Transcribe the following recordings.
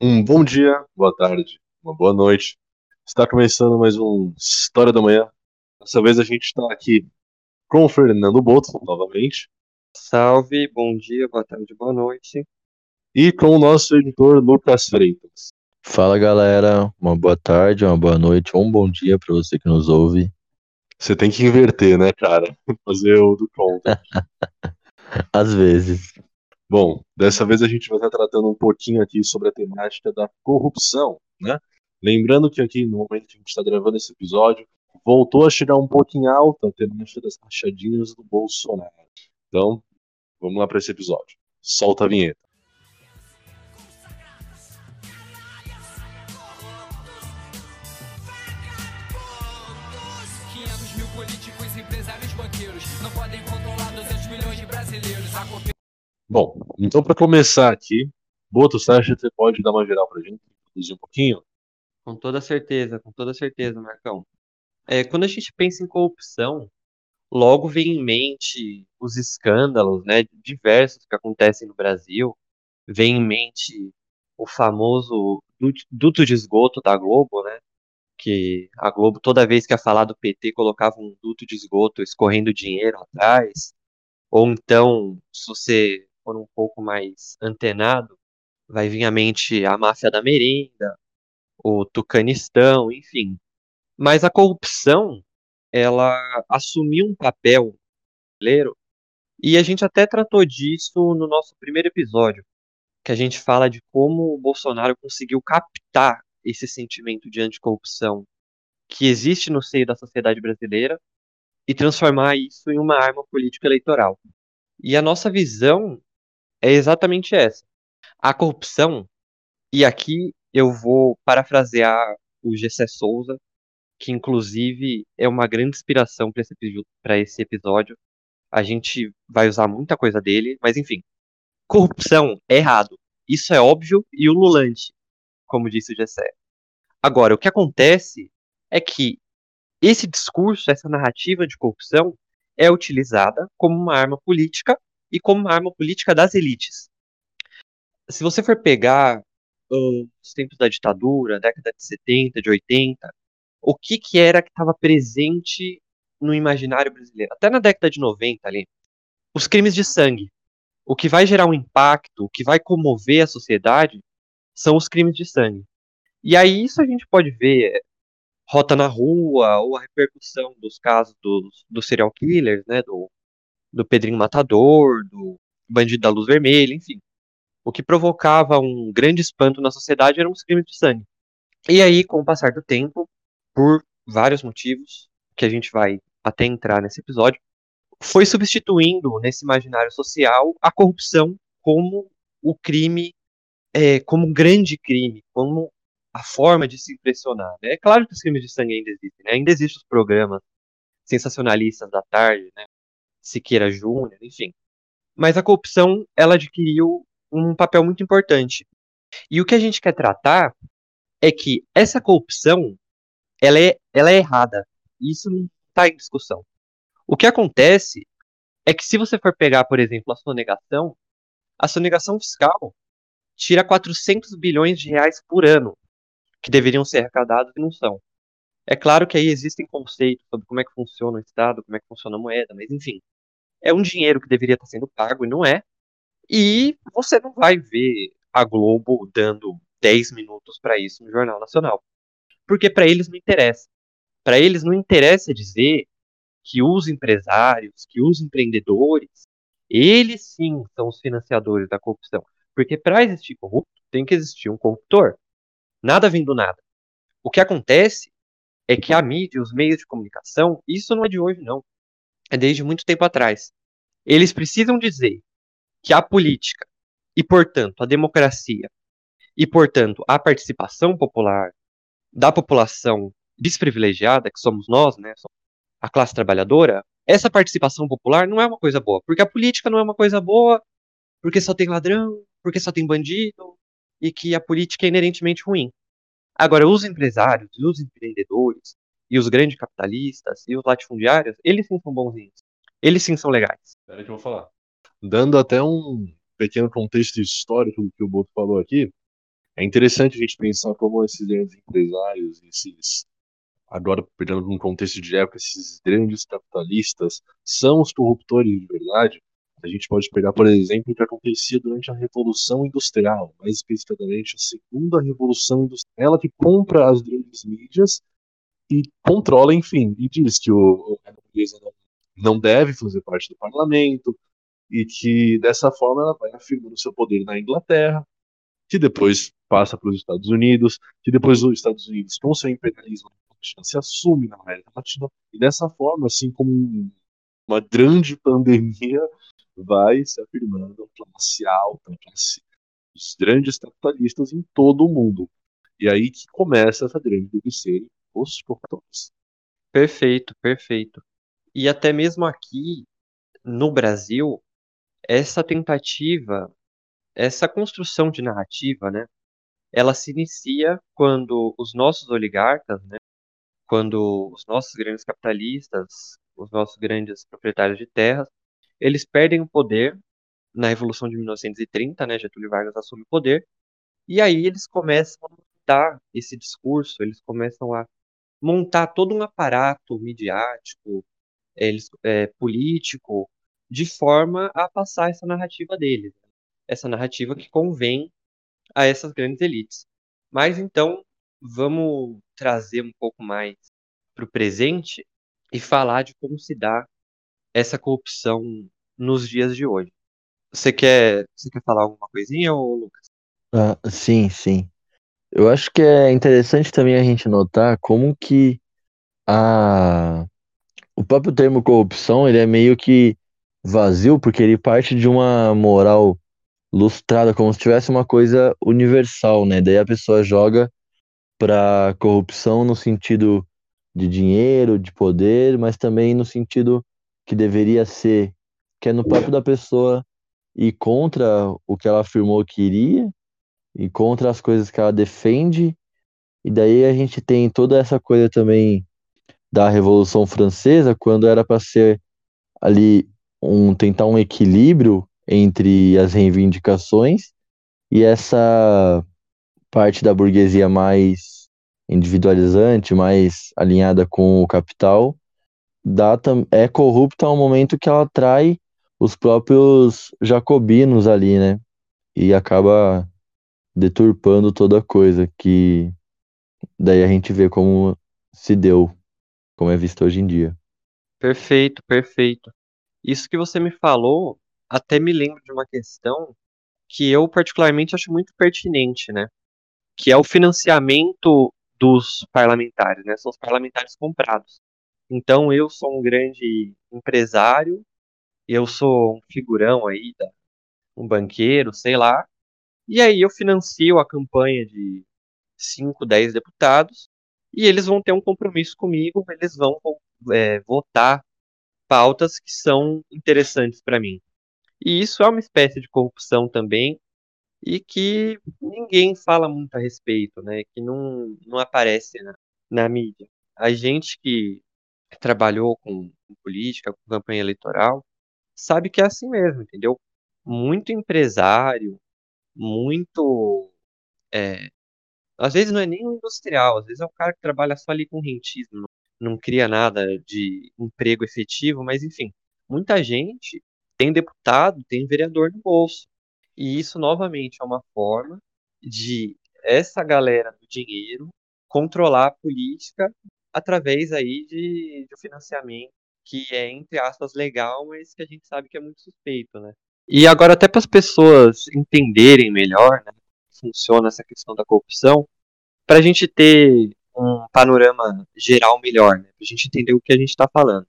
Um bom dia, boa tarde, uma boa noite. Está começando mais um História da Manhã. Dessa vez a gente está aqui com o Fernando Boto, novamente, Salve, bom dia, boa tarde, boa noite. e com o nosso editor Lucas Freitas. Fala galera, uma boa tarde, uma boa noite, ou um bom dia para você que nos ouve. Você tem que inverter, né, cara? Fazer o do conta. Às vezes. Bom, dessa vez a gente vai estar tratando um pouquinho aqui sobre a temática da corrupção, né? Lembrando que aqui no momento que a gente está gravando esse episódio, voltou a chegar um pouquinho alta a temática das rachadinhas do Bolsonaro. Então, vamos lá para esse episódio. Solta a vinheta. 500 mil políticos, empresários, banqueiros não podem controlar 200 milhões de brasileiros. A Bom, então para começar aqui, Boto, você acha que você pode dar uma geral para a gente, introduzir um pouquinho? Com toda certeza, com toda certeza, Marcão. É, quando a gente pensa em corrupção, logo vem em mente os escândalos, né, diversos que acontecem no Brasil. Vem em mente o famoso duto- de esgoto da Globo, né? Que a Globo, toda vez que ia falar do PT, colocava um duto de esgoto escorrendo dinheiro atrás. Ou então, se você for um pouco mais antenado, vai vir à mente a máfia da merenda, o Tucanistão, enfim. Mas a corrupção, ela assumiu um papel brasileiro, e a gente até tratou disso no nosso primeiro episódio, que a gente fala de como o Bolsonaro conseguiu captar esse sentimento de anticorrupção que existe no seio da sociedade brasileira e transformar isso em uma arma política eleitoral. E a nossa visão é exatamente essa. A corrupção, e aqui eu vou parafrasear o Gessé Souza, que inclusive é uma grande inspiração para esse, esse episódio. A gente vai usar muita coisa dele, mas enfim. Corrupção é errado. Isso é óbvio e ululante, como disse o Gessé. Agora, o que acontece é que esse discurso, essa narrativa de corrupção é utilizada como uma arma política e como uma arma política das elites. Se você for pegar ah, os tempos da ditadura, década de 70, de 80, o que que era que estava presente no imaginário brasileiro? Até na década de 90 ali, os crimes de sangue. O que vai gerar um impacto, o que vai comover a sociedade, são os crimes de sangue. E aí isso a gente pode ver é, Rota na Rua, ou a repercussão dos casos dos, dos serial killers, né, do, do Pedrinho Matador, do Bandido da Luz Vermelha, enfim. O que provocava um grande espanto na sociedade eram os crimes de sangue. E aí, com o passar do tempo, por vários motivos, que a gente vai até entrar nesse episódio, foi substituindo nesse imaginário social a corrupção como o crime, é, como um grande crime, como a forma de se impressionar. né? É claro que os crimes de sangue ainda existem, né? ainda existem os programas sensacionalistas da tarde, né? Siqueira Júnior, enfim. Mas a corrupção, ela adquiriu um papel muito importante. E o que a gente quer tratar é que essa corrupção, ela é, ela é errada. Isso não está em discussão. O que acontece é que se você for pegar, por exemplo, a sonegação, a sonegação fiscal tira 400 bilhões de reais por ano, que deveriam ser arrecadados e não são. É claro que aí existem conceitos sobre como é que funciona o Estado, como é que funciona a moeda, mas enfim. É um dinheiro que deveria estar sendo pago e não é. E você não vai ver a Globo dando 10 minutos para isso no Jornal Nacional. Porque para eles não interessa. Para eles não interessa dizer que os empresários, que os empreendedores, eles sim são os financiadores da corrupção. Porque para existir corrupto, tem que existir um corruptor. Nada vem do nada. O que acontece é que a mídia, os meios de comunicação, isso não é de hoje, não. É desde muito tempo atrás. Eles precisam dizer que a política e, portanto, a democracia e, portanto, a participação popular da população desprivilegiada, que somos nós, né, a classe trabalhadora, essa participação popular não é uma coisa boa, porque a política não é uma coisa boa, porque só tem ladrão, porque só tem bandido, e que a política é inerentemente ruim. Agora, os empresários, e os empreendedores, e os grandes capitalistas, e os latifundiários, eles sim são bonzinhos. Eles sim são legais. Espera que eu vou falar. Dando até um pequeno contexto histórico do que o Boto falou aqui, É interessante a gente pensar como esses grandes empresários, esses agora pegando num contexto de época, esses grandes capitalistas são os corruptores de verdade. A gente pode pegar, por exemplo, o que acontecia durante a Revolução Industrial, mais especificamente a Segunda Revolução Industrial. Ela que compra as grandes mídias e controla, enfim, e diz que o, a não, deve fazer parte do parlamento e que dessa forma ela vai afirmando seu poder na Inglaterra, que depois passa para os Estados Unidos, que depois os Estados Unidos, com seu imperialismo, se assume na América Latina, e dessa forma, assim como uma grande pandemia, vai se afirmando a classe alta, a classe, os grandes capitalistas em todo o mundo. E aí que começa essa grande ser os corretores. Perfeito, perfeito. E até mesmo aqui no Brasil, essa tentativa, essa construção de narrativa, né, ela se inicia quando os nossos oligarcas, né, quando os nossos grandes capitalistas, os nossos grandes proprietários de terras, eles perdem o poder na Revolução de 1930, né, Getúlio Vargas assume o poder, e aí eles começam a montar esse discurso, eles começam a montar todo um aparato midiático, eles, é, político, de forma a passar essa narrativa deles, essa narrativa que convém a essas grandes elites. Mas então, vamos trazer um pouco mais para o presente e falar de como se dá essa corrupção nos dias de hoje. Você quer, você quer falar alguma coisinha, ou Lucas? Ah, sim, sim. Eu acho que é interessante também a gente notar como que a... o próprio termo corrupção ele é meio que vazio, porque ele parte de uma moral lustrada, como se tivesse uma coisa universal, né? Daí a pessoa joga para corrupção no sentido de dinheiro, de poder, mas também no sentido que deveria ser, que é no próprio da pessoa ir contra o que ela afirmou que iria e contra as coisas que ela defende. E daí a gente tem toda essa coisa também da Revolução Francesa, quando era para ser ali um tentar um equilíbrio entre as reivindicações e essa parte da burguesia mais individualizante, mais alinhada com o capital, dá, é corrupta ao momento que ela atrai os próprios jacobinos ali, né? E acaba deturpando toda a coisa que daí a gente vê como se deu, como é visto hoje em dia. Perfeito, perfeito. Isso que você me falou até me lembra de uma questão que eu particularmente acho muito pertinente, né? Que é o financiamento dos parlamentares, né? São os parlamentares comprados. Então eu sou um grande empresário, eu sou um figurão aí, um banqueiro, sei lá, e aí eu financio a campanha de 5, 10 deputados, e eles vão ter um compromisso comigo, eles vão é, votar pautas que são interessantes para mim. E isso é uma espécie de corrupção também, e que ninguém fala muito a respeito, né? Que não, não aparece na, na mídia. A gente que trabalhou com, com política, com campanha eleitoral, sabe que é assim mesmo, entendeu? Muito empresário, muito. É, às vezes não é nem um industrial, às vezes é um cara que trabalha só ali com rentismo, não, cria nada de emprego efetivo, mas enfim, muita gente tem deputado, tem vereador no bolso. E isso, novamente, é uma forma de essa galera do dinheiro controlar a política através aí de, de financiamento que é, entre aspas, legal, mas que a gente sabe que é muito suspeito, né? E agora, até para as pessoas entenderem melhor né, como funciona essa questão da corrupção, para a gente ter um panorama geral melhor, né, para a gente entender o que a gente está falando.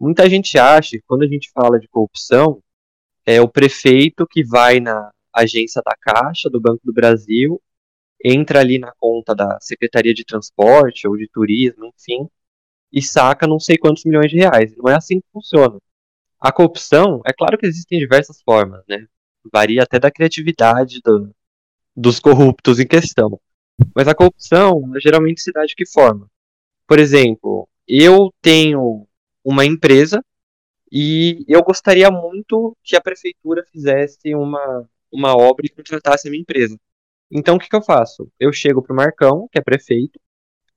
Muita gente acha que quando a gente fala de corrupção, é o prefeito que vai na agência da Caixa, do Banco do Brasil, entra ali na conta da Secretaria de Transporte ou de Turismo, enfim, e saca não sei quantos milhões de reais. Não é assim que funciona. A corrupção, é claro que existem diversas formas, né? Varia até da criatividade do, dos corruptos em questão. Mas a corrupção geralmente se dá de que forma? Por exemplo, eu tenho uma empresa e eu gostaria muito que a prefeitura fizesse uma, uma obra e contratasse a minha empresa. Então o que, que eu faço? Eu chego pro Marcão, que é prefeito,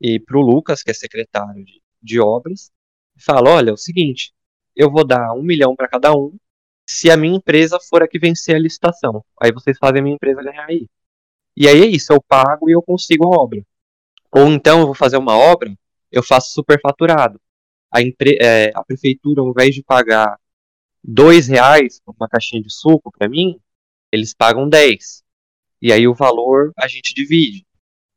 e pro Lucas, que é secretário de, de obras, e falo: olha, é o seguinte, eu vou dar um milhão para cada um se a minha empresa for a que vencer a licitação. Aí vocês fazem a minha empresa ganhar aí. E aí é isso, eu pago e eu consigo a obra. Ou então eu vou fazer uma obra, eu faço superfaturado. A, empre é, a prefeitura, ao invés de pagar dois reais por uma caixinha de suco para mim, eles pagam 10. E aí o valor a gente divide.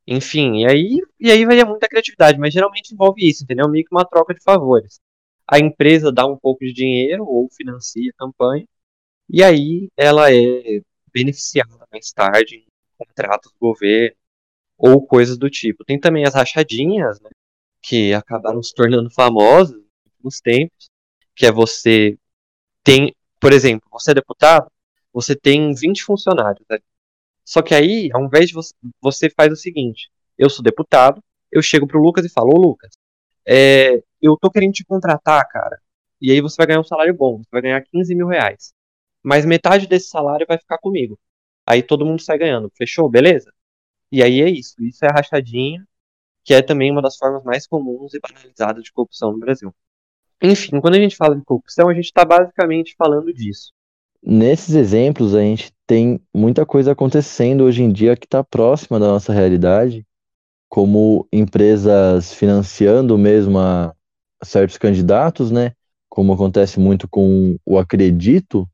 Enfim, e aí, e aí vai muita criatividade, mas geralmente envolve isso, entendeu? Meio que uma troca de favores. A empresa dá um pouco de dinheiro ou financia a campanha, e aí ela é beneficiada mais tarde em contratos do governo ou coisas do tipo. Tem também as rachadinhas, né, que acabaram se tornando famosas nos tempos, que é você tem, por exemplo, você é deputado, você tem 20 funcionários. Né? Só que aí, ao invés de você, você faz o seguinte: eu sou deputado, eu chego pro Lucas e falo, ô Lucas, é, eu tô querendo te contratar, cara. E aí você vai ganhar um salário bom, você vai ganhar 15 mil reais. Mas metade desse salário vai ficar comigo. Aí todo mundo sai ganhando. Fechou? Beleza? E aí é isso. Isso é rachadinha, que é também uma das formas mais comuns e banalizadas de corrupção no Brasil. Enfim, quando a gente fala de corrupção, a gente está basicamente falando disso. Nesses exemplos, a gente tem muita coisa acontecendo hoje em dia que está próxima da nossa realidade, como empresas financiando mesmo a certos candidatos, né? Como acontece muito com o Acredito,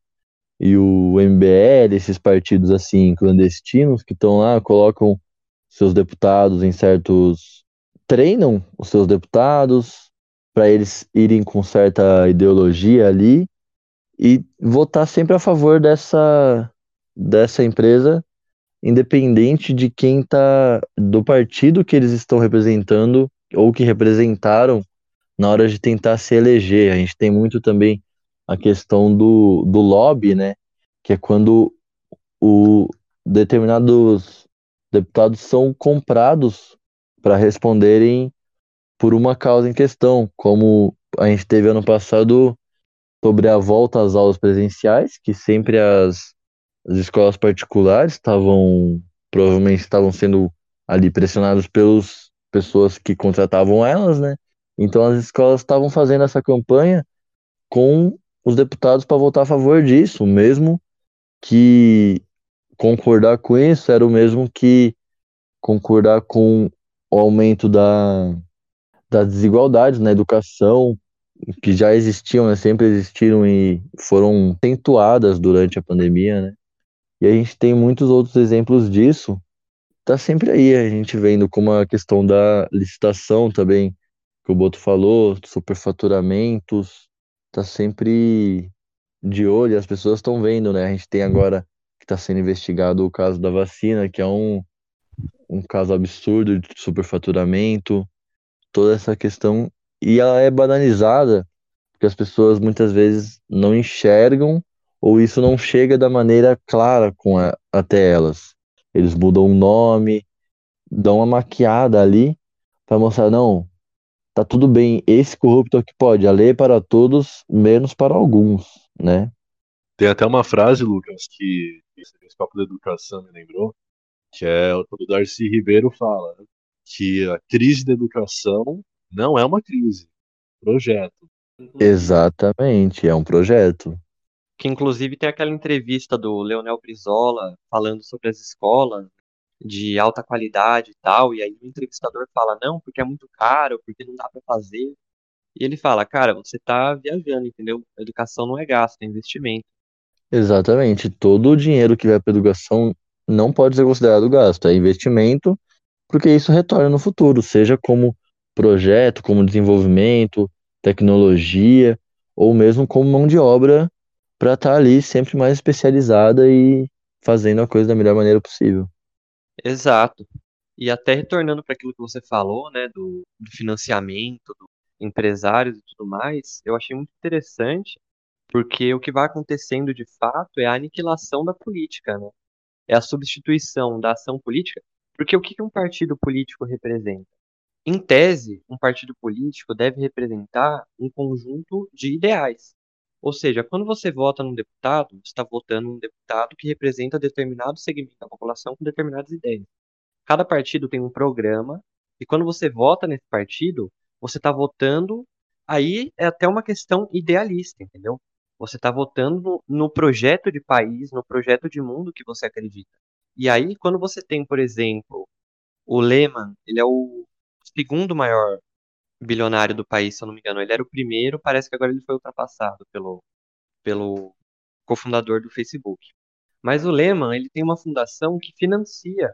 e o MBL, esses partidos assim clandestinos que estão lá, colocam seus deputados em certos treinam os seus deputados para eles irem com certa ideologia ali e votar sempre a favor dessa dessa empresa, independente de quem tá do partido que eles estão representando ou que representaram na hora de tentar se eleger. A gente tem muito também a questão do, do lobby, né? Que é quando o determinados deputados são comprados para responderem por uma causa em questão, como a gente teve ano passado sobre a volta às aulas presenciais, que sempre as, as escolas particulares estavam provavelmente estavam sendo ali pressionadas pelas pessoas que contratavam elas, né? Então as escolas estavam fazendo essa campanha com os deputados para votar a favor disso, mesmo que concordar com isso era o mesmo que concordar com o aumento da, das desigualdades na educação, que já existiam, né, sempre existiram e foram acentuadas durante a pandemia, né? E a gente tem muitos outros exemplos disso. Tá sempre aí a gente vendo como a questão da licitação também, que o Boto falou, superfaturamentos, tá sempre de olho, as pessoas estão vendo, né? A gente tem agora que está sendo investigado o caso da vacina, que é um, um caso absurdo de superfaturamento, toda essa questão, e ela é banalizada, porque as pessoas muitas vezes não enxergam ou isso não chega da maneira clara com a, até elas. Eles mudam o nome, dão uma maquiada ali para mostrar, não, tá tudo bem, esse corrupto é que pode, a lei é para todos, menos para alguns, né? Tem até uma frase, Lucas, que esse papo da educação me lembrou, que é quando o Darcy Ribeiro fala né, que a crise da educação não é uma crise, é projeto. Exatamente, é um projeto. Que inclusive tem aquela entrevista do Leonel Brizola falando sobre as escolas de alta qualidade e tal, e aí o entrevistador fala, não, porque é muito caro, porque não dá para fazer. E ele fala, cara, você tá viajando, entendeu? Educação não é gasto, é investimento. Exatamente. Todo o dinheiro que vai para educação não pode ser considerado gasto, é investimento, porque isso retorna no futuro, seja como projeto, como desenvolvimento, tecnologia, ou mesmo como mão de obra para estar tá ali sempre mais especializada e fazendo a coisa da melhor maneira possível. Exato. E até retornando para aquilo que você falou, né, do, do financiamento, do empresários e tudo mais, eu achei muito interessante, porque o que vai acontecendo de fato é a aniquilação da política, né? É a substituição da ação política, porque o que que um partido político representa? Em tese, um partido político deve representar um conjunto de ideais. Ou seja, quando você vota num deputado, você está votando num deputado que representa determinado segmento da população com determinadas ideias. Cada partido tem um programa, e quando você vota nesse partido, você está votando. Aí é até uma questão idealista, entendeu? Você está votando no, projeto de país, no projeto de mundo que você acredita. E aí, quando você tem, por exemplo, o Lehman, ele é o segundo maior bilionário do país, se eu não me engano. Ele era o primeiro, parece que agora ele foi ultrapassado pelo, pelo cofundador do Facebook. Mas o Lehman, ele tem uma fundação que financia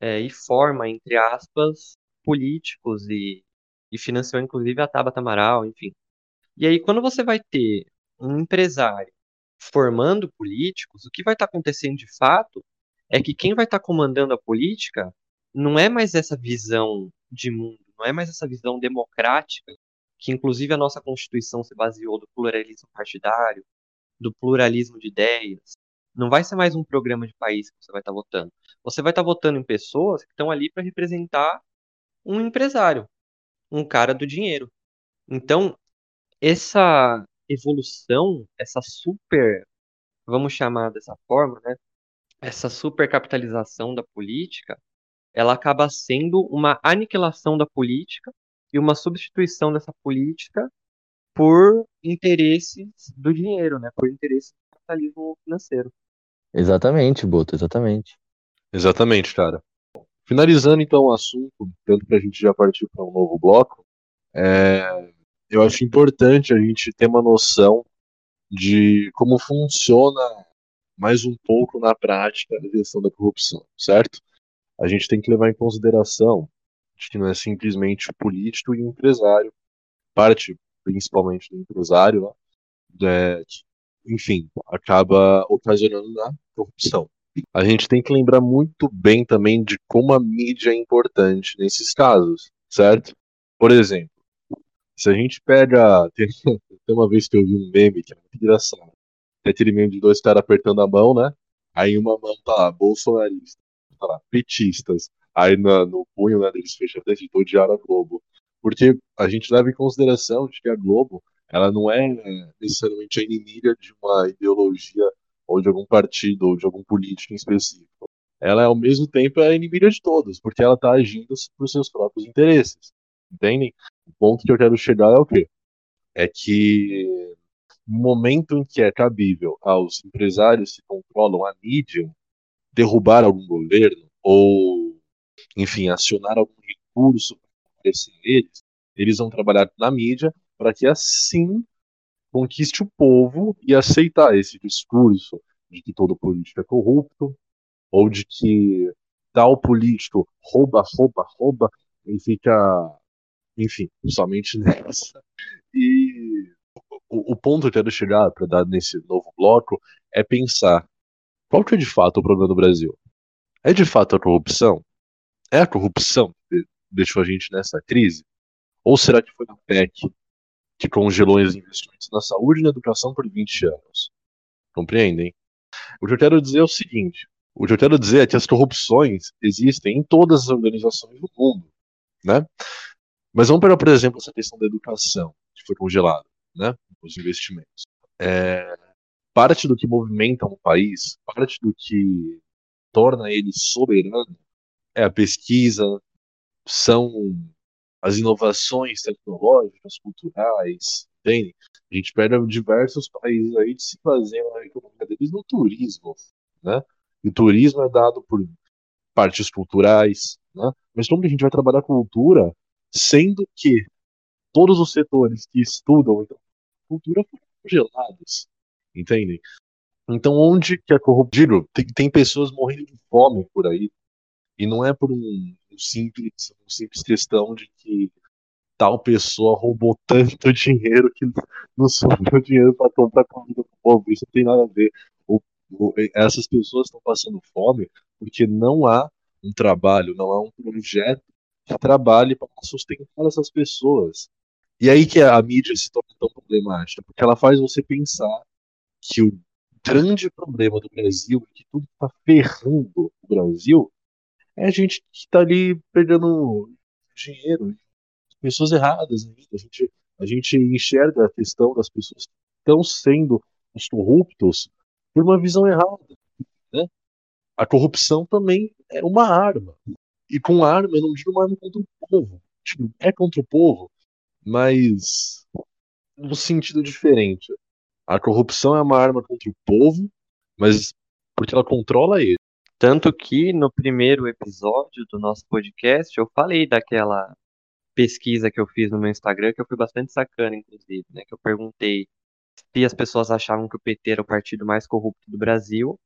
é, e forma, entre aspas, políticos e, e financiou inclusive a Tabata Amaral, enfim. E aí, quando você vai ter um empresário formando políticos, o que vai estar acontecendo de fato é que quem vai estar comandando a política não é mais essa visão de mundo, não é mais essa visão democrática, que inclusive a nossa Constituição se baseou do pluralismo partidário, do pluralismo de ideias. Não vai ser mais um programa de país que você vai estar votando. Você vai estar votando em pessoas que estão ali para representar um empresário, um cara do dinheiro. Então, essa evolução, essa super, vamos chamar dessa forma, né? Essa supercapitalização da política, ela acaba sendo uma aniquilação da política e uma substituição dessa política por interesses do dinheiro, né? Por interesses do capitalismo financeiro. Exatamente, Boto, exatamente. Exatamente, cara. Finalizando então o assunto, tanto que a gente já partiu para um novo bloco, é, eu acho importante a gente ter uma noção de como funciona mais um pouco na prática a gestão da corrupção, certo? A gente tem que levar em consideração de que não é simplesmente político e empresário, parte principalmente do empresário, né, enfim, acaba ocasionando na corrupção. A gente tem que lembrar muito bem também de como a mídia é importante nesses casos, certo? Por exemplo, se a gente pega. Tem, uma vez que eu vi um meme que é muito engraçado. Tem aquele meme de dois caras apertando a mão, né? Aí uma mão tá lá, bolsonarista, lá, petistas. Aí no, no punho né, deles fecha a de odiar a Globo. Porque a gente leva em consideração de que a Globo ela não é necessariamente a inimiga de uma ideologia ou de algum partido ou de algum político em específico. Ela, ao mesmo tempo, é a inimiga de todos, porque ela está agindo por seus próprios interesses. Entendem? O ponto que eu quero chegar é o quê? É que no momento em que é cabível aos empresários que controlam a mídia derrubar algum governo ou, enfim, acionar algum recurso para eles, eles vão trabalhar na mídia para que assim conquiste o povo e aceitar esse discurso de que todo político é corrupto ou de que tal político rouba, rouba, rouba e fica enfim, somente nessa. E o, o ponto que eu quero chegar para dar nesse novo bloco é pensar qual que é de fato o problema do Brasil? É de fato a corrupção? É a corrupção que deixou a gente nessa crise? Ou será que foi a PEC que congelou os investimentos na saúde e na educação por 20 anos? Compreendem? O que eu quero dizer é o seguinte: o que eu quero dizer é que as corrupções existem em todas as organizações do mundo, né? Mas vamos pegar, por exemplo, essa questão da educação, que foi congelada, né? Os investimentos. É, parte do que movimenta um país, parte do que torna ele soberano é a pesquisa, são as inovações tecnológicas, culturais, entende? A gente pega diversos países aí de se fazer a economia deles no turismo, né? E o turismo é dado por partes culturais, né? Mas como que a gente vai trabalhar cultura sendo que todos os setores que estudam então, cultura foram congelados, entendem? Então, onde que a corrupção. Tem, tem pessoas morrendo de fome por aí, e não é por um, um simples, um simples questão de que tal pessoa roubou tanto dinheiro que não sobrou dinheiro para comprar comida pro povo. Isso não tem nada a ver. O, o, essas pessoas estão passando fome porque não há um trabalho, não há um projeto que trabalhe para sustentar essas pessoas. E aí que a mídia se torna tão problemática, porque ela faz você pensar que o grande problema do Brasil, que tudo está ferrando o Brasil, é a gente que está ali pegando dinheiro, pessoas erradas. A gente, a gente enxerga a questão das pessoas que estão sendo os corruptos por uma visão errada. Né? A corrupção também é uma arma. E com arma, eu não digo uma arma contra o povo. Tipo, é contra o povo, mas num sentido diferente. A corrupção é uma arma contra o povo, mas porque ela controla ele. Tanto que no primeiro episódio do nosso podcast eu falei daquela pesquisa que eu fiz no meu Instagram, que eu fui bastante sacana, inclusive, né? Que eu perguntei se as pessoas achavam que o PT era o partido mais corrupto do Brasil,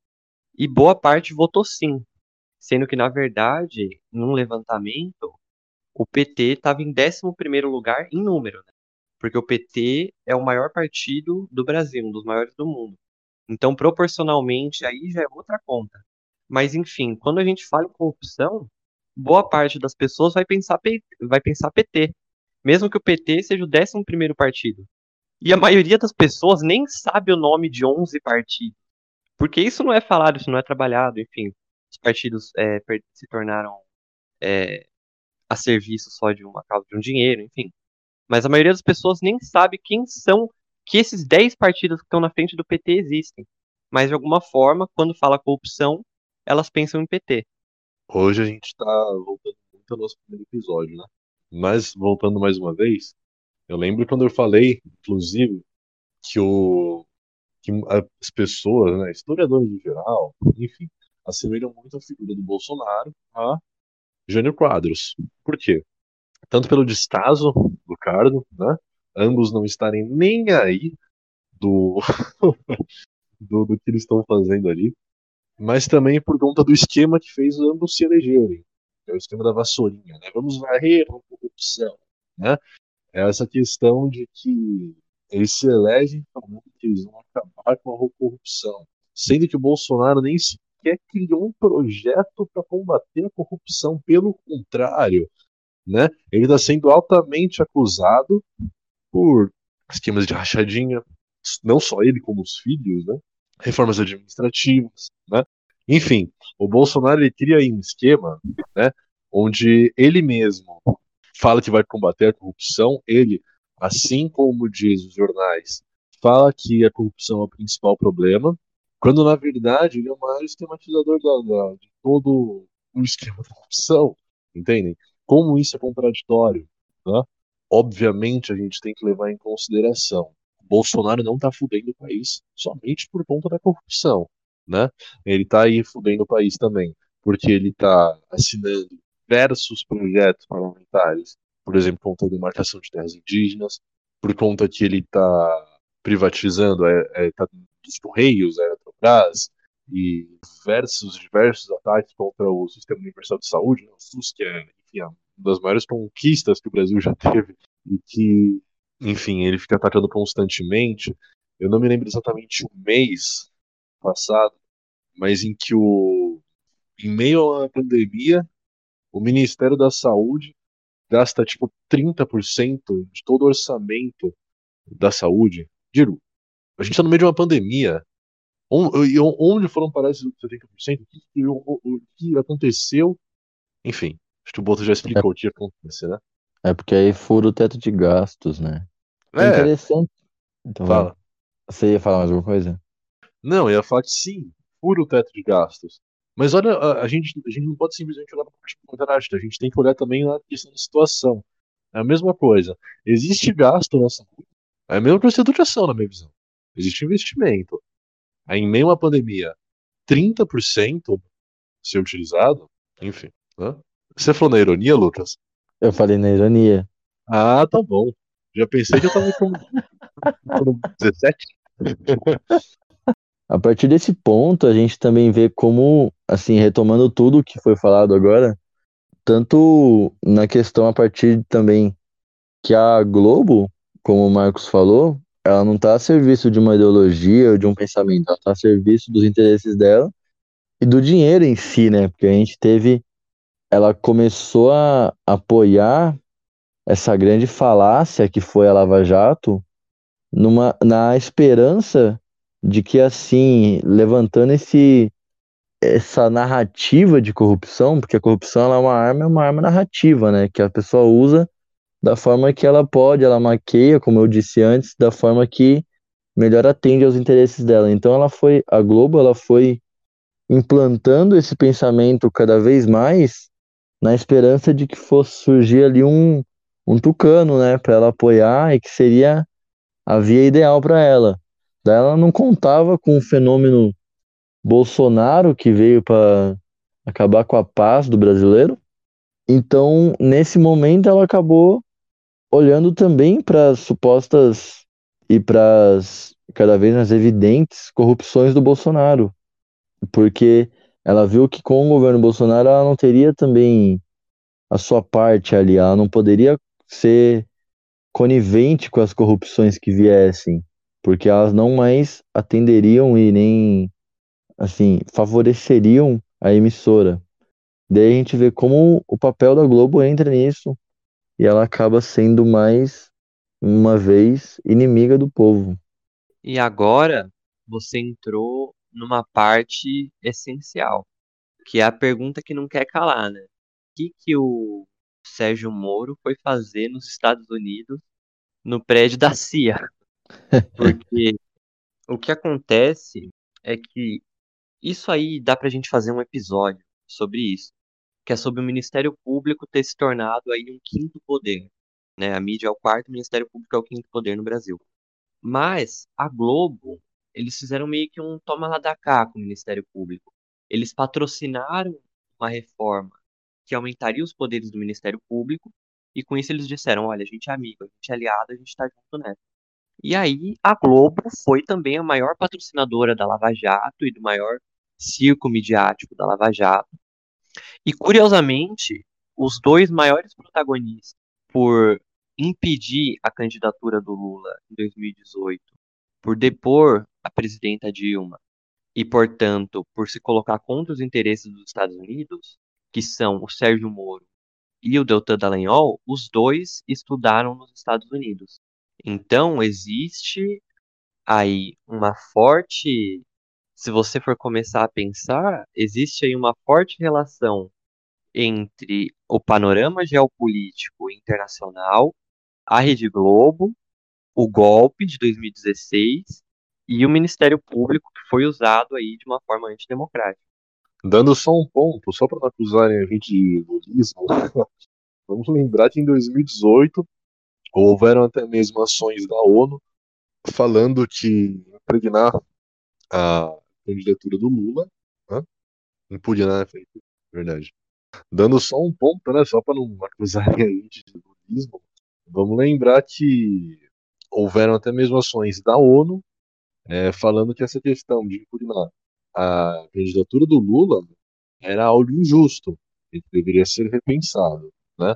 e boa parte votou sim. Sendo que, na verdade, num levantamento, o PT estava em 11º lugar em número, né? Porque o PT é o maior partido do Brasil, um dos maiores do mundo. Então, proporcionalmente, aí já é outra conta. Mas, enfim, quando a gente fala em corrupção, boa parte das pessoas vai pensar, vai pensar PT. Mesmo que o PT seja o 11º partido. E a maioria das pessoas nem sabe o nome de 11 partidos. Porque isso não é falado, isso não é trabalhado, enfim. Os partidos é, se tornaram é, a serviço só de uma causa de um dinheiro, enfim. Mas a maioria das pessoas nem sabe quem são que esses 10 partidos que estão na frente do PT existem. Mas de alguma forma, quando fala corrupção, elas pensam em PT. Hoje a gente está voltando muito ao nosso primeiro episódio, né? Mas voltando mais uma vez, eu lembro quando eu falei, inclusive, que o que as pessoas, né, historiadores em geral, enfim, assemelham muito a figura do Bolsonaro a Jânio Quadros. Por quê? Tanto pelo descaso do cargo, né? Ambos não estarem nem aí do, do, do que eles estão fazendo ali, mas também por conta do esquema que fez ambos se elegerem, é o esquema da vassourinha, né? Vamos varrer a corrupção, né? É essa questão de que eles se elegem falando que eles vão acabar com a corrupção, sendo que o Bolsonaro nem sequer criou um projeto para combater a corrupção, pelo contrário, né? Ele está sendo altamente acusado por esquemas de rachadinha, não só ele como os filhos, né? reformas administrativas, né? Enfim, o Bolsonaro ele cria aí um esquema, né, onde ele mesmo fala que vai combater a corrupção, ele, assim como diz os jornais, fala que a corrupção é o principal problema, quando na verdade ele é o maior esquematizador da, da, de todo o esquema da corrupção, entendem? Como isso é contraditório, né? Obviamente a gente tem que levar em consideração Bolsonaro não está fudendo o país somente por conta da corrupção, né? Ele está aí fudendo o país também, porque ele está assinando diversos projetos parlamentares, por exemplo, contra a demarcação de terras indígenas, por conta que ele está privatizando é, é, tá, os Correios, a Eletrobras, e diversos, diversos ataques contra o Sistema Universal de Saúde, né, o SUS, que é, uma das maiores conquistas que o Brasil já teve, e que enfim, ele fica atacando constantemente. Eu não me lembro exatamente o mês passado, mas em que o em meio à pandemia, o Ministério da Saúde gasta tipo 30% de todo o orçamento da saúde. Digo, a gente está no meio de uma pandemia. Onde foram parar esses 70%? O que, o, o que aconteceu? Enfim, acho que o Boto já explicou é, o que aconteceu, né? É porque aí fura o teto de gastos, né? É, interessante. Então, Fala. Você ia falar mais alguma coisa? Não, eu ia falar que sim, fura o teto de gastos. Mas olha, a, a gente, a gente não pode simplesmente olhar para a parte burocrática, a gente tem que olhar também na questão da situação. É a mesma coisa. Existe gasto nessa. É a mesma coisa de educação, na minha visão. Existe investimento. Aí, em meio a uma pandemia, 30% ser utilizado, enfim. Né? Você falou na ironia, Lucas? Eu falei na ironia. Ah, tá bom. Já pensei que eu tava com, com 17. A partir desse ponto, a gente também vê como, assim, retomando tudo que foi falado agora, tanto na questão a partir também que a Globo, como o Marcos falou, ela não está a serviço de uma ideologia ou de um pensamento, ela está a serviço dos interesses dela e do dinheiro em si, né? Porque a gente teve, ela começou a apoiar essa grande falácia que foi a Lava Jato, numa, na esperança de que assim, levantando esse essa narrativa de corrupção, porque a corrupção é uma arma, é uma arma narrativa, né, que a pessoa usa da forma que ela pode, ela maqueia, como eu disse antes, da forma que melhor atende aos interesses dela. Então ela foi, a Globo, ela foi implantando esse pensamento cada vez mais na esperança de que fosse surgir ali um, um tucano, né, para ela apoiar e que seria a via ideal para ela. Daí ela não contava com o fenômeno Bolsonaro que veio para acabar com a paz do brasileiro. Então, nesse momento, ela acabou olhando também para as supostas e para as cada vez mais evidentes corrupções do Bolsonaro, porque ela viu que com o governo Bolsonaro ela não teria também a sua parte ali, ela não poderia ser conivente com as corrupções que viessem, porque elas não mais atenderiam e nem assim favoreceriam a emissora. Daí a gente vê como o papel da Globo entra nisso e ela acaba sendo mais uma vez inimiga do povo. E agora você entrou numa parte essencial, que é a pergunta que não quer calar, né? O que, que o Sérgio Moro foi fazer nos Estados Unidos no prédio da CIA? Porque o que acontece é que isso aí dá pra gente fazer um episódio sobre isso, que é sobre o Ministério Público ter se tornado aí um quinto poder. Né? A mídia é o quarto, o Ministério Público é o quinto poder no Brasil. Mas a Globo, eles fizeram meio que um toma lá da cá com o Ministério Público. Eles patrocinaram uma reforma que aumentaria os poderes do Ministério Público e com isso eles disseram, olha, a gente é amigo, a gente é aliado, a gente está junto nessa. E aí a Globo foi também a maior patrocinadora da Lava Jato e do maior circo midiático da Lava Jato. E curiosamente, os dois maiores protagonistas por impedir a candidatura do Lula em 2018, por depor a presidenta Dilma e, portanto, por se colocar contra os interesses dos Estados Unidos, que são o Sérgio Moro e o Deltan Dallagnol, os dois estudaram nos Estados Unidos. Então, existe aí uma forte se você for começar a pensar, existe aí uma forte relação entre o panorama geopolítico internacional, a Rede Globo, o golpe de 2016 e o Ministério Público que foi usado aí de uma forma antidemocrática. Dando só um ponto, só para não acusarem a gente de lulismo, vamos lembrar que em 2018 houveram até mesmo ações da ONU falando que impregnar a candidatura do Lula, né? impugnar, né? verdade. Dando só um ponto, né, só para não acusarem a gente de lulismo, vamos lembrar que houveram até mesmo ações da ONU é, falando que essa questão de impugnar a candidatura do Lula era algo injusto, que deveria ser repensado, né?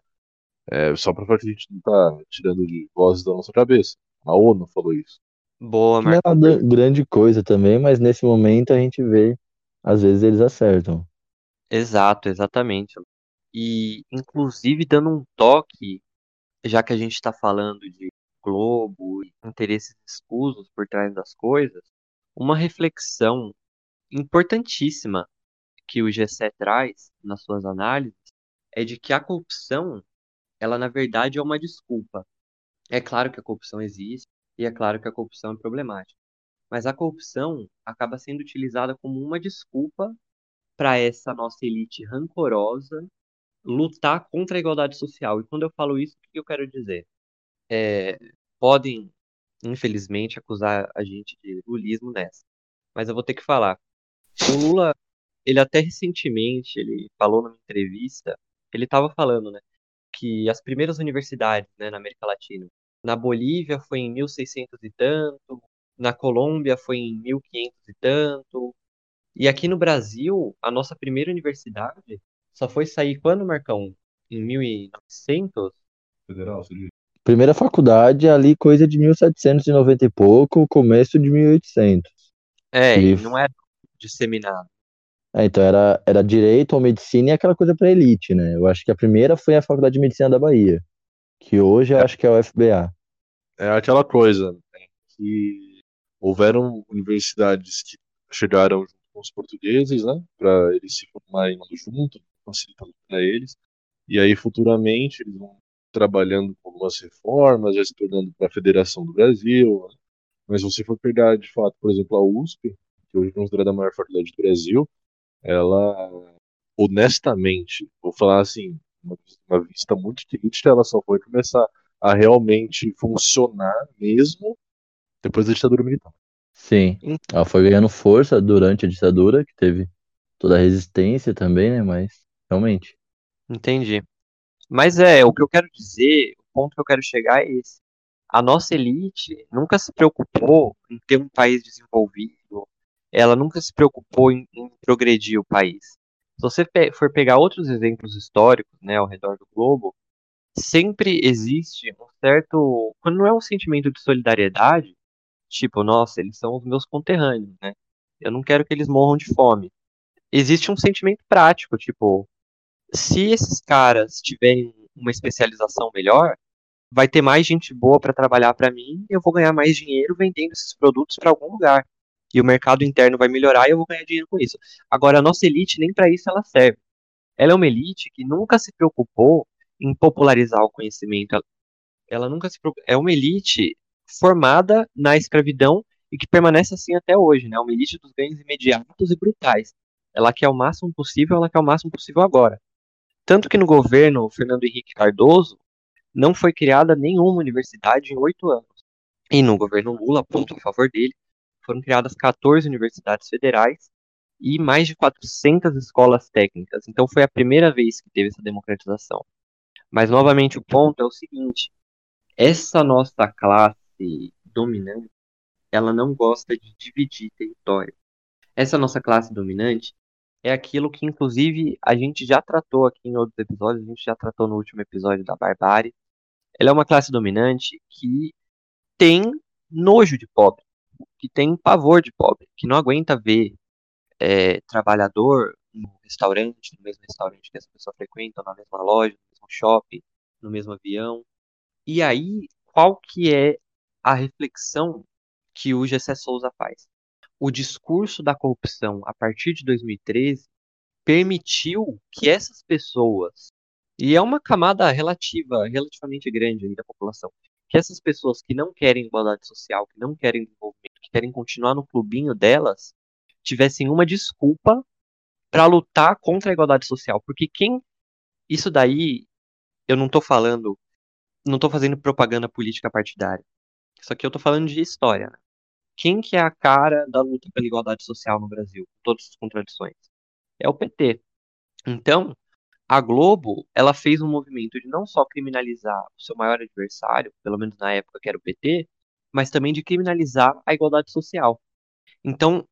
É, só para que a gente não tá tirando de vozes da nossa cabeça. A ONU falou isso. Boa, Não é uma grande coisa também, mas nesse momento a gente vê, às vezes eles acertam. Exato, exatamente. E, inclusive, dando um toque, já que a gente está falando de Globo e interesses escusos por trás das coisas, uma reflexão importantíssima que o GC traz nas suas análises é de que a corrupção, ela na verdade é uma desculpa. É claro que a corrupção existe e é claro que a corrupção é problemática, mas a corrupção acaba sendo utilizada como uma desculpa para essa nossa elite rancorosa lutar contra a igualdade social. E quando eu falo isso, o que eu quero dizer? É, podem, infelizmente, acusar a gente de lulismo nessa, mas eu vou ter que falar. O Lula, ele até recentemente, ele falou numa entrevista, ele estava falando, né, que as primeiras universidades, né, na América Latina, na Bolívia foi em 1600 e tanto, na Colômbia foi em 1500 e tanto, e aqui no Brasil, a nossa primeira universidade só foi sair quando, Marcão? Em 1900? Federal, diz? Primeira faculdade é ali coisa de 1790 e pouco, começo de 1800. É, e Isso. não era disseminado. É, então era, era direito ou medicina e aquela coisa para elite, né? Eu acho que a primeira foi a Faculdade de Medicina da Bahia, que hoje eu acho que é o FBA. É aquela coisa né, que houveram universidades que chegaram junto com os portugueses, né, para eles se formarem junto, facilitando para eles. E aí futuramente eles vão trabalhando com algumas reformas, já se tornando para a Federação do Brasil, né, Mas se você for pegar, de fato, por exemplo, a USP, que hoje é considerada a maior faculdade do Brasil, ela, honestamente, vou falar assim, uma, uma vista muito crítica, ela só foi começar a realmente funcionar mesmo depois da ditadura militar. Sim. Ela foi ganhando força durante a ditadura, que teve toda a resistência também, né? Mas, realmente. Entendi. Mas é, o que eu quero dizer, o ponto que eu quero chegar é esse. A nossa elite nunca se preocupou em ter um país desenvolvido, ela nunca se preocupou em, em progredir o país. Se você for pegar outros exemplos históricos, né, ao redor do globo, sempre existe um certo, quando não é um sentimento de solidariedade, tipo, nossa, eles são os meus conterrâneos, né? Eu não quero que eles morram de fome. Existe um sentimento prático, tipo, se esses caras tiverem uma especialização melhor, vai ter mais gente boa para trabalhar para mim e eu vou ganhar mais dinheiro vendendo esses produtos para algum lugar. E o mercado interno vai melhorar e eu vou ganhar dinheiro com isso. Agora, a nossa elite, nem para isso ela serve. Ela é uma elite que nunca se preocupou em popularizar o conhecimento. Ela, ela nunca se. É uma elite formada na escravidão e que permanece assim até hoje, né? Uma elite dos ganhos imediatos e brutais. Ela quer o máximo possível, ela quer o máximo possível agora. Tanto que no governo Fernando Henrique Cardoso não foi criada nenhuma universidade em oito anos. E no governo Lula, ponto a favor dele, foram criadas 14 universidades federais e mais de 400 escolas técnicas. Então foi a primeira vez que teve essa democratização. Mas novamente o ponto é o seguinte: essa nossa classe dominante, ela não gosta de dividir território. Essa nossa classe dominante é aquilo que, inclusive, a gente já tratou aqui em outros episódios, a gente já tratou no último episódio da Barbárie. Ela é uma classe dominante que tem nojo de pobre, que tem pavor de pobre, que não aguenta ver é, trabalhador no restaurante, no mesmo restaurante que essa pessoa frequenta, na mesma loja, no mesmo shopping, no mesmo avião. E aí, qual que é a reflexão que o Gessé Souza faz? O discurso da corrupção a partir de 2013 permitiu que essas pessoas, e é uma camada relativa, relativamente grande da população, que essas pessoas que não querem igualdade social, que não querem desenvolvimento, que querem continuar no clubinho delas, tivessem uma desculpa para lutar contra a igualdade social, porque quem isso daí eu não estou falando, não estou fazendo propaganda política partidária. Isso aqui eu estou falando de história. Né? Quem que é a cara da luta pela igualdade social no Brasil, todas as contradições? É o PT. Então, a Globo, ela fez um movimento de não só criminalizar o seu maior adversário, pelo menos na época que era o PT, mas também de criminalizar a igualdade social. Então,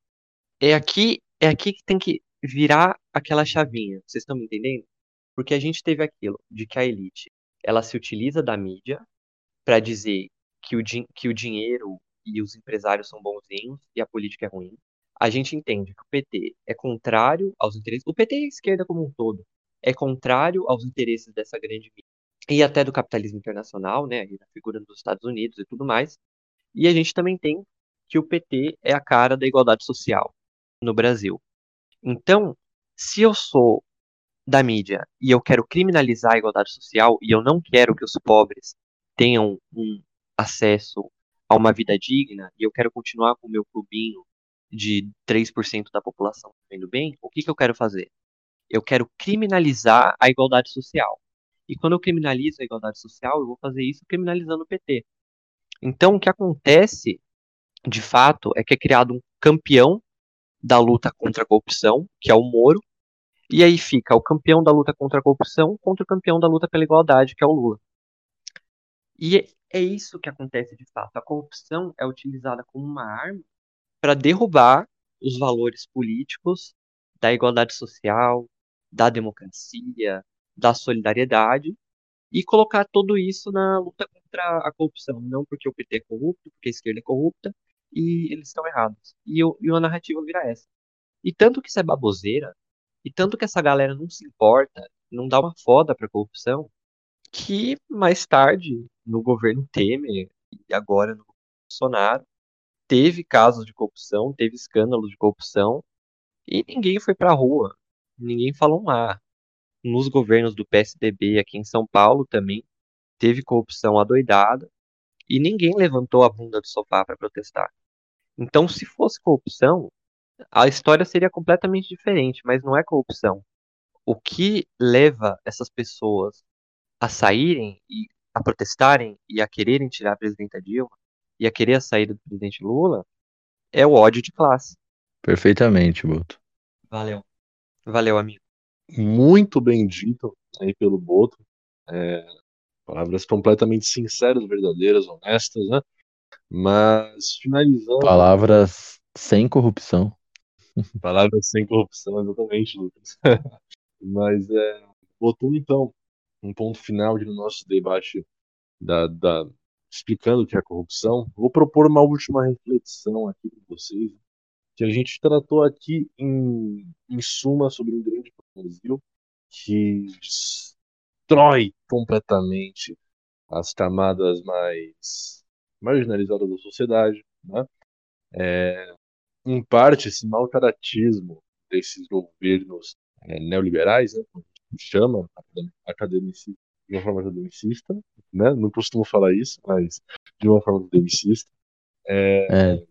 é aqui, é aqui que tem que virar aquela chavinha. Vocês estão me entendendo? Porque a gente teve aquilo de que a elite, ela se utiliza da mídia para dizer que o, que o dinheiro e os empresários são bonzinhos e a política é ruim. A gente entende que o PT é contrário aos interesses. O PT e a esquerda como um todo é contrário aos interesses dessa grande mídia e até do capitalismo internacional, né, na figura dos Estados Unidos e tudo mais. E a gente também tem que o PT é a cara da igualdade social no Brasil. Então, se eu sou da mídia e eu quero criminalizar a igualdade social e eu não quero que os pobres tenham um acesso a uma vida digna e eu quero continuar com o meu clubinho de 3% da população vivendo bem, o que, que eu quero fazer? Eu quero criminalizar a igualdade social. E quando eu criminalizo a igualdade social, eu vou fazer isso criminalizando o PT. Então, o que acontece, de fato, é que é criado um campeão da luta contra a corrupção, que é o Moro, e aí fica o campeão da luta contra a corrupção contra o campeão da luta pela igualdade, que é o Lula. E é isso que acontece de fato. A corrupção é utilizada como uma arma para derrubar os valores políticos da igualdade social, da democracia, da solidariedade e colocar tudo isso na luta contra a corrupção. Não porque o PT é corrupto, porque a esquerda é corrupta e eles estão errados. E, eu, e a narrativa vira essa. E tanto que isso é baboseira, e tanto que essa galera não se importa, não dá uma foda pra corrupção, que mais tarde, no governo Temer e agora no Bolsonaro, teve casos de corrupção, teve escândalos de corrupção e ninguém foi pra rua, ninguém falou ar. Nos governos do PSDB aqui em São Paulo também teve corrupção adoidada e ninguém levantou a bunda do sofá para protestar. Então, se fosse corrupção, a história seria completamente diferente, mas não é corrupção. O que leva essas pessoas a saírem e a protestarem e a quererem tirar a presidenta Dilma e a querer a saída do presidente Lula é o ódio de classe. Perfeitamente, Boto. Valeu. Valeu, amigo. Muito bem dito aí pelo Boto. É, palavras completamente sinceras, verdadeiras, honestas, né? Mas finalizando. Palavras sem corrupção. Palavras sem corrupção, exatamente, Lucas. Mas é, botou então um ponto final no nosso debate da, da, explicando o que é corrupção. Vou propor uma última reflexão aqui para vocês, que a gente tratou aqui em, em suma sobre um grande Brasil que destrói completamente as camadas mais marginalizadas da sociedade, né? É, em parte, esse mau caratismo desses governos é, neoliberais, né, como chama, academicista, de uma forma academicista, né? Não costumo falar isso, mas de uma forma academicista. É... é,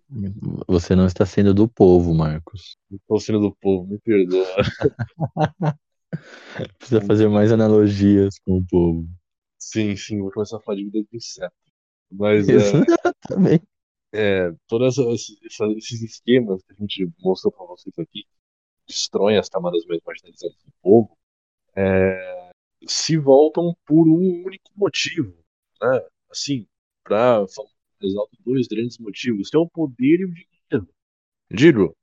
você não está sendo do povo, Marcos. Estou sendo do povo, me perdoa. Precisa fazer mais analogias com o povo. Sim, sim, vou começar a falar de vida de inseto. Mas Isso é, também. é, todos esses esquemas que a gente mostrou para vocês aqui, destroem as camadas mais marginalizadas do povo, é, se voltam por um único motivo. Né? Assim, para exalto dois grandes motivos, que é o poder e o dinheiro. Digo,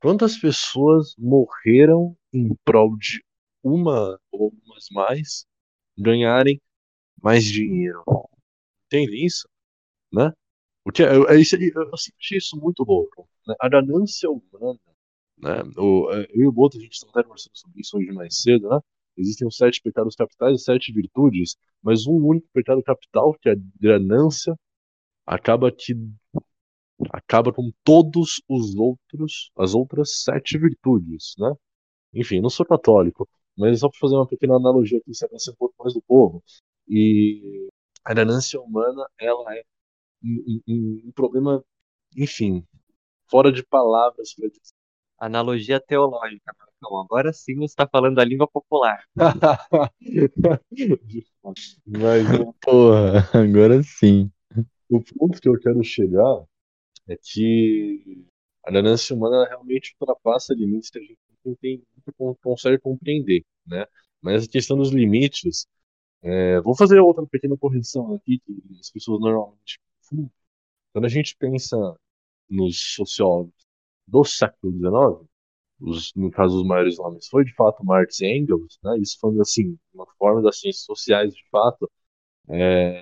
quantas pessoas morreram em prol de uma ou umas mais ganharem mais dinheiro? Entende isso? Né? Porque eu, eu, eu, eu achei isso muito louco. Né? A ganância humana. Né? O, eu e o Boto, a gente estava conversando sobre isso hoje mais cedo, né? Existem os sete pecados capitais e sete virtudes, mas um único pecado capital, que é a ganância, acaba que acaba com todos os outros, as outras sete virtudes, né? Enfim, não sou católico, mas só para fazer uma pequena analogia aqui, se é um pouco mais do povo. E a ganância humana, ela é um, um, um problema, enfim, fora de palavras para dizer. Analogia teológica, Agora sim você está falando a língua popular. Mas, Porra, agora sim. O ponto que eu quero chegar é que a ganância humana realmente ultrapassa limites que a gente não, tem, não consegue compreender, né? Mas a questão dos limites, é, vou fazer outra pequena correção aqui que as pessoas normalmente confundem. Quando a gente pensa nos sociólogos do século XIX, os, no caso os maiores nomes foi de fato Marx e Engels, né? Isso foi assim uma forma das ciências sociais de fato. É,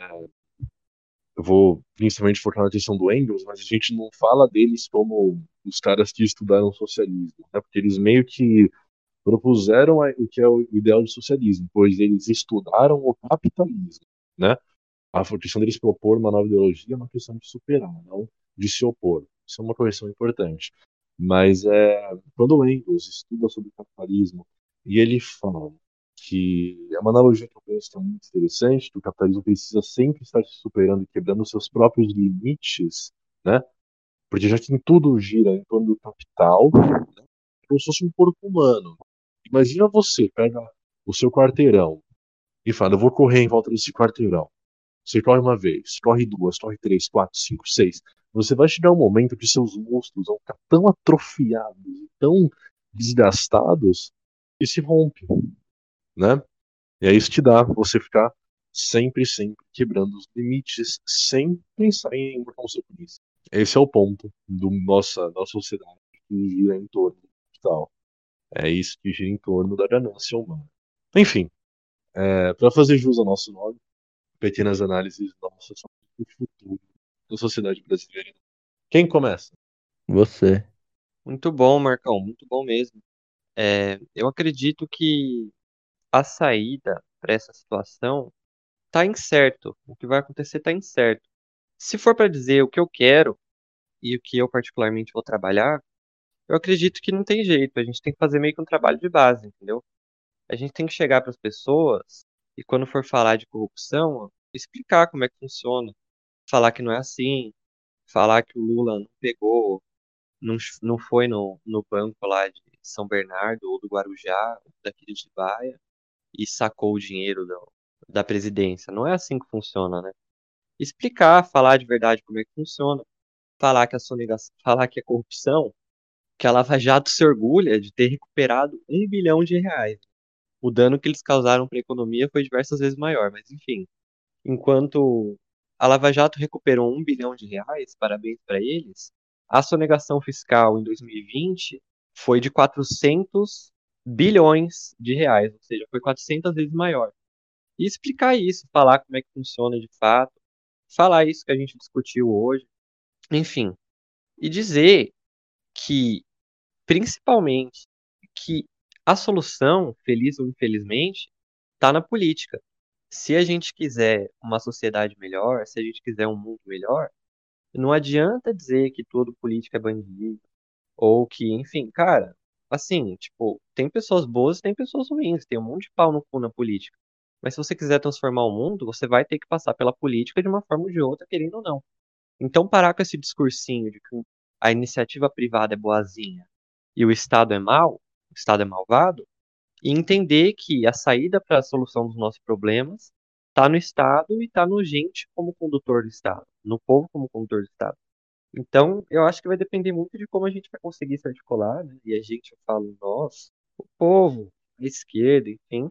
eu vou principalmente focar na questão do Engels, mas a gente não fala deles como os caras que estudaram socialismo, né? Porque eles meio que propuseram o que é o ideal de socialismo, pois eles estudaram o capitalismo, né? A questão deles propor uma nova ideologia é uma questão de superar, não de se opor. Isso é uma correção importante. Mas é, quando Engels estuda sobre capitalismo e ele fala que é uma analogia que eu penso que é muito interessante, que o capitalismo precisa sempre estar se superando e quebrando seus próprios limites, né? Porque já que tudo gira em torno do capital, né? como se fosse um corpo humano. Imagina você pega o seu quarteirão e fala, eu vou correr em volta desse quarteirão. Você corre uma vez, corre duas, corre três, quatro, cinco, seis. Você vai chegar um momento que seus músculos vão ficar tão atrofiados, tão desgastados, que se rompe, né? E aí isso te dá você ficar sempre, sempre quebrando os limites, sem pensar em botar o seu isso. Esse é o ponto do nossa, nossa sociedade que gira em torno do capital. É isso que gira em torno da ganância humana. Enfim, é, para fazer jus ao nosso nome, pequenas análises nossas sobre o futuro da sociedade brasileira. Quem começa? Você. Muito bom, Marcão, muito bom mesmo. É, eu acredito que a saída para essa situação está incerto. O que vai acontecer está incerto. Se for para dizer o que eu quero e o que eu particularmente vou trabalhar, eu acredito que não tem jeito. A gente tem que fazer meio que um trabalho de base, entendeu? A gente tem que chegar para as pessoas e quando for falar de corrupção, explicar como é que funciona. Falar que não é assim, falar que o Lula não pegou, não, não foi no, no banco lá de São Bernardo ou do Guarujá, daqui de Atibaia, e sacou o dinheiro do, da presidência. Não é assim que funciona, né? Explicar, falar de verdade como é que funciona, falar que a sonegação, falar que a corrupção, que a Lava Jato se orgulha de ter recuperado um bilhão de reais. O dano que eles causaram para a economia foi diversas vezes maior, mas enfim. Enquanto a Lava Jato recuperou um bilhão de reais, parabéns para eles, a sonegação fiscal em 2020 foi de 400 bilhões de reais, ou seja, foi 400 vezes maior. E explicar isso, falar como é que funciona de fato, falar isso que a gente discutiu hoje, enfim. E dizer que, principalmente, que a solução, feliz ou infelizmente, está na política. Se a gente quiser uma sociedade melhor, se a gente quiser um mundo melhor, não adianta dizer que todo político é bandido, ou que, enfim, cara, assim, tipo, tem pessoas boas e tem pessoas ruins, tem um monte de pau no cu na política. Mas se você quiser transformar o mundo, você vai ter que passar pela política de uma forma ou de outra, querendo ou não. Então, parar com esse discursinho de que a iniciativa privada é boazinha e o Estado é mau, o Estado é malvado, e entender que a saída para a solução dos nossos problemas está no Estado e está no gente como condutor do Estado, no povo como condutor do Estado. Então, eu acho que vai depender muito de como a gente vai conseguir se articular, né? E a gente, eu falo, nós, o povo, a esquerda, enfim,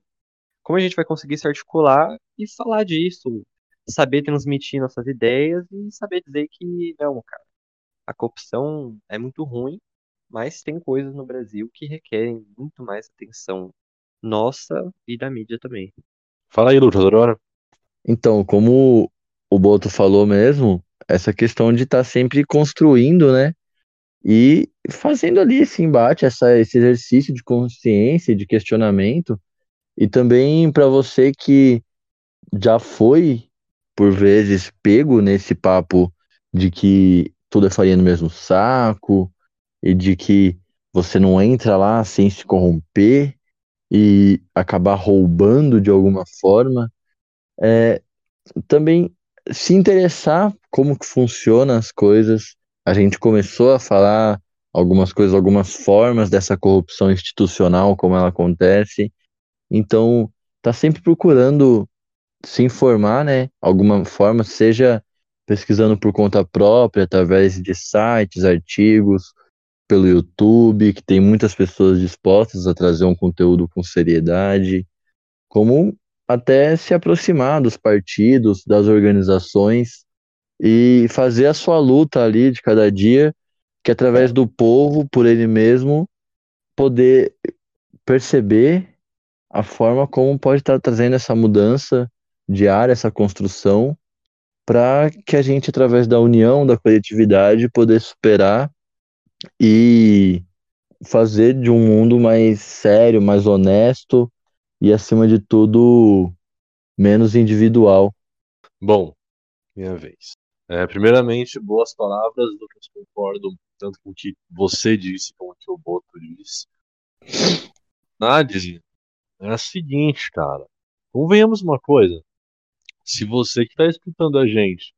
como a gente vai conseguir se articular e falar disso, saber transmitir nossas ideias e saber dizer que não, cara, a corrupção é muito ruim, mas tem coisas no Brasil que requerem muito mais atenção nossa e da mídia também. Fala aí, Lucas, Aurora. Então, como o Boto falou mesmo, essa questão de estar sempre construindo, né? E fazendo ali esse embate, essa, esse exercício de consciência, de questionamento, e também para você que já foi, por vezes, pego nesse papo de que tudo é farinha no mesmo saco, e de que você não entra lá sem se corromper e acabar roubando de alguma forma, é, também se interessar como que funcionam as coisas. A gente começou a falar algumas coisas, algumas formas dessa corrupção institucional, como ela acontece. Então, tá sempre procurando se informar, né? Alguma forma, seja pesquisando por conta própria, através de sites, artigos, pelo YouTube, que tem muitas pessoas dispostas a trazer um conteúdo com seriedade, como até se aproximar dos partidos, das organizações e fazer a sua luta ali de cada dia, que através do povo, por ele mesmo, poder perceber a forma como pode estar trazendo essa mudança diária, essa construção, para que a gente, através da união, da coletividade, poder superar e fazer de um mundo mais sério, mais honesto e, acima de tudo, menos individual. Bom, minha vez. É, primeiramente, boas palavras, Lucas, concordo tanto com o que você disse como o que o Boto disse. Nádia, é a seguinte, cara. Convenhamos uma coisa. Se você que está escutando a gente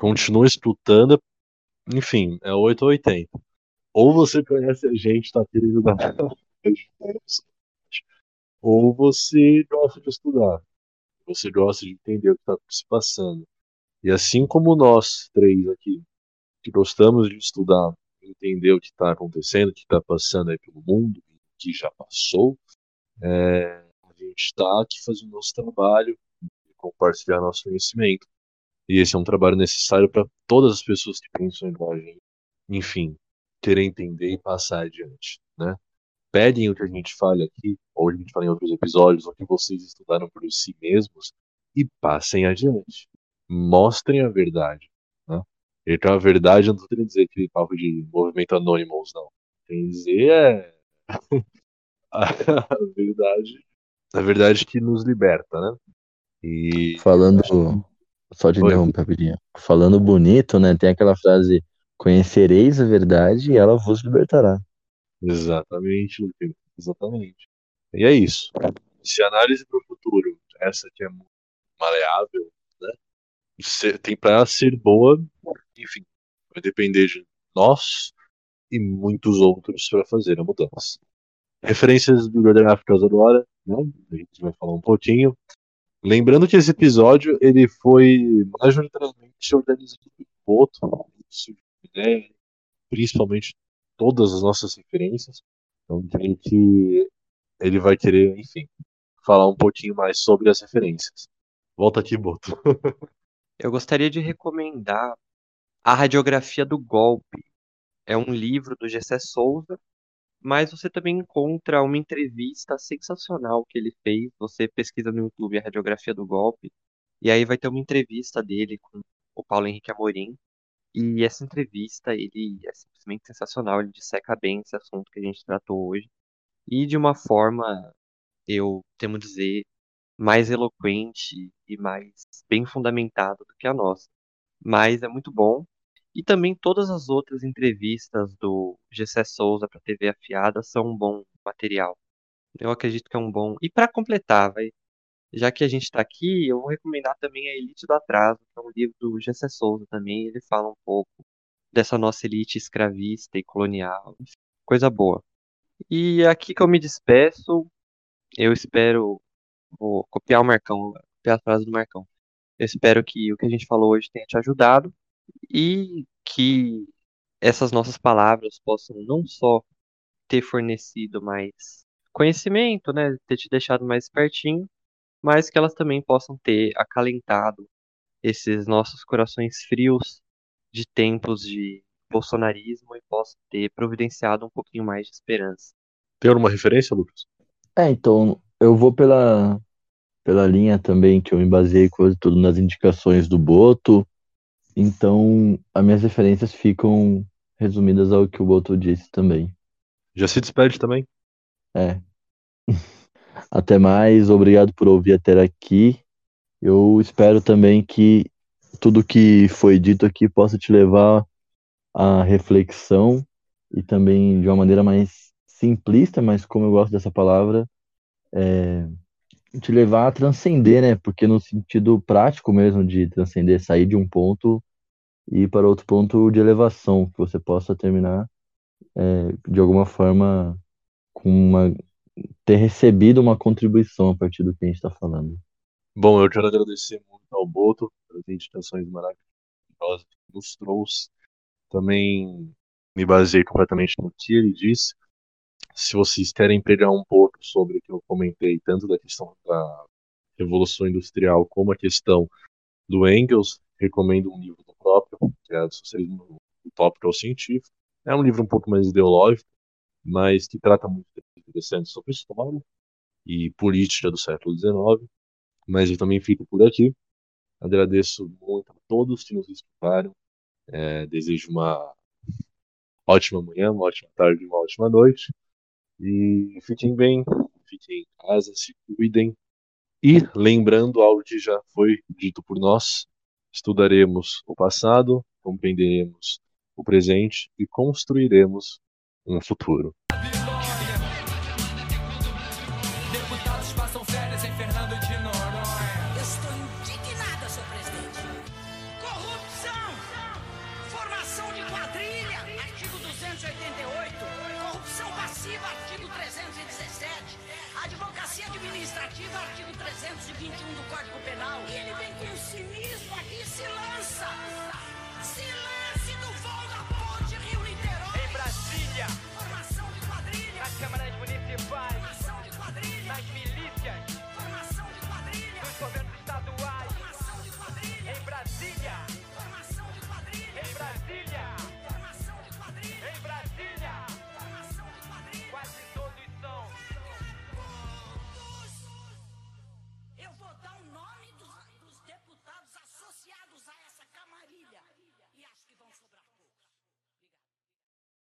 continua escutando, enfim, é 8 ou 80. Ou você conhece a gente, tá querendo dar ou você gosta de estudar. Você gosta de entender o que está se passando. E assim como nós três aqui, que gostamos de estudar, entender o que está acontecendo, o que está passando aí pelo mundo, o que já passou, é, a gente está aqui fazendo nosso trabalho, compartilhar nosso conhecimento. E esse é um trabalho necessário para todas as pessoas que pensam igual a gente. Enfim, querer entender e passar adiante, né? Pedem o que a gente fale aqui, ou a gente fala em outros episódios, ou que vocês estudaram por si mesmos, e passem adiante. Mostrem a verdade. Né? E com a verdade, eu não estou querendo dizer aquele papo de movimento Anonymous, não. Tem dizer é a verdade, a verdade que nos liberta, né? E Falando, só te interromper rapidinho. Falando bonito, né? Tem aquela frase: Conhecereis a verdade e ela vos libertará. Exatamente, Lucas. Exatamente. E é isso. Se a análise para o futuro, essa que é maleável, né? tem para ser boa, enfim, vai depender de nós e muitos outros para fazer a mudança. Referências bibliográficas agora, né? A gente vai falar um pouquinho. Lembrando que esse episódio ele foi majoritariamente organizado por Boto, principalmente todas as nossas referências. Então, creio que ele vai querer, enfim, falar um pouquinho mais sobre as referências. Volta aqui, Boto. Eu gostaria de recomendar A Radiografia do Golpe. É um livro do Gessé Souza, mas você também encontra uma entrevista sensacional que ele fez. Você pesquisa no YouTube A Radiografia do Golpe, e aí vai ter uma entrevista dele com o Paulo Henrique Amorim. E essa entrevista, ele é simplesmente sensacional, ele disseca bem esse assunto que a gente tratou hoje. E de uma forma, eu temo dizer, mais eloquente e mais bem fundamentado do que a nossa. Mas é muito bom. E também todas as outras entrevistas do Gessé Souza para TV Afiada são um bom material. Eu acredito que é um bom. E para completar, vai, já que a gente está aqui, eu vou recomendar também a Elite do Atraso, que é um livro do Gessé Souza também. Ele fala um pouco dessa nossa elite escravista e colonial. Coisa boa. E aqui que eu me despeço, eu espero Vou copiar o Marcão, copiar a frase do Marcão. Eu espero que o que a gente falou hoje tenha te ajudado e que essas nossas palavras possam não só ter fornecido mais conhecimento, né, ter te deixado mais pertinho, mas que elas também possam ter acalentado esses nossos corações frios de tempos de bolsonarismo e possam ter providenciado um pouquinho mais de esperança. Tem alguma referência, Lucas? É, então, eu vou pela, pela linha também que eu me baseei quase tudo nas indicações do Boto. Então, as minhas referências ficam resumidas ao que o Boto disse também. Já se despede também? É. Até mais, obrigado por ouvir até aqui. Eu espero também que tudo que foi dito aqui possa te levar à reflexão e também de uma maneira mais simplista, mas como eu gosto dessa palavra, é, te levar a transcender, né? Porque no sentido prático mesmo de transcender, sair de um ponto e ir para outro ponto de elevação, que você possa terminar é, de alguma forma com uma ter recebido uma contribuição a partir do que a gente está falando. Bom, eu quero agradecer muito ao Boto pelas indicações maravilhosas que nos trouxe. Também me baseei completamente no que ele disse se vocês querem pegar um pouco sobre o que eu comentei, tanto da questão da Revolução Industrial como a questão do Engels, recomendo um livro do próprio, que é o Socialismo Utópico ao Científico. É um livro um pouco mais ideológico, mas que trata muito sobre história e política do século XIX. Mas eu também fico por aqui. Agradeço muito a todos que nos escutaram. É, desejo uma ótima manhã, uma ótima tarde, uma ótima noite. E fiquem bem, fiquem em casa, se cuidem. E lembrando algo que já foi dito por nós, estudaremos o passado, compreenderemos o presente e construiremos um futuro.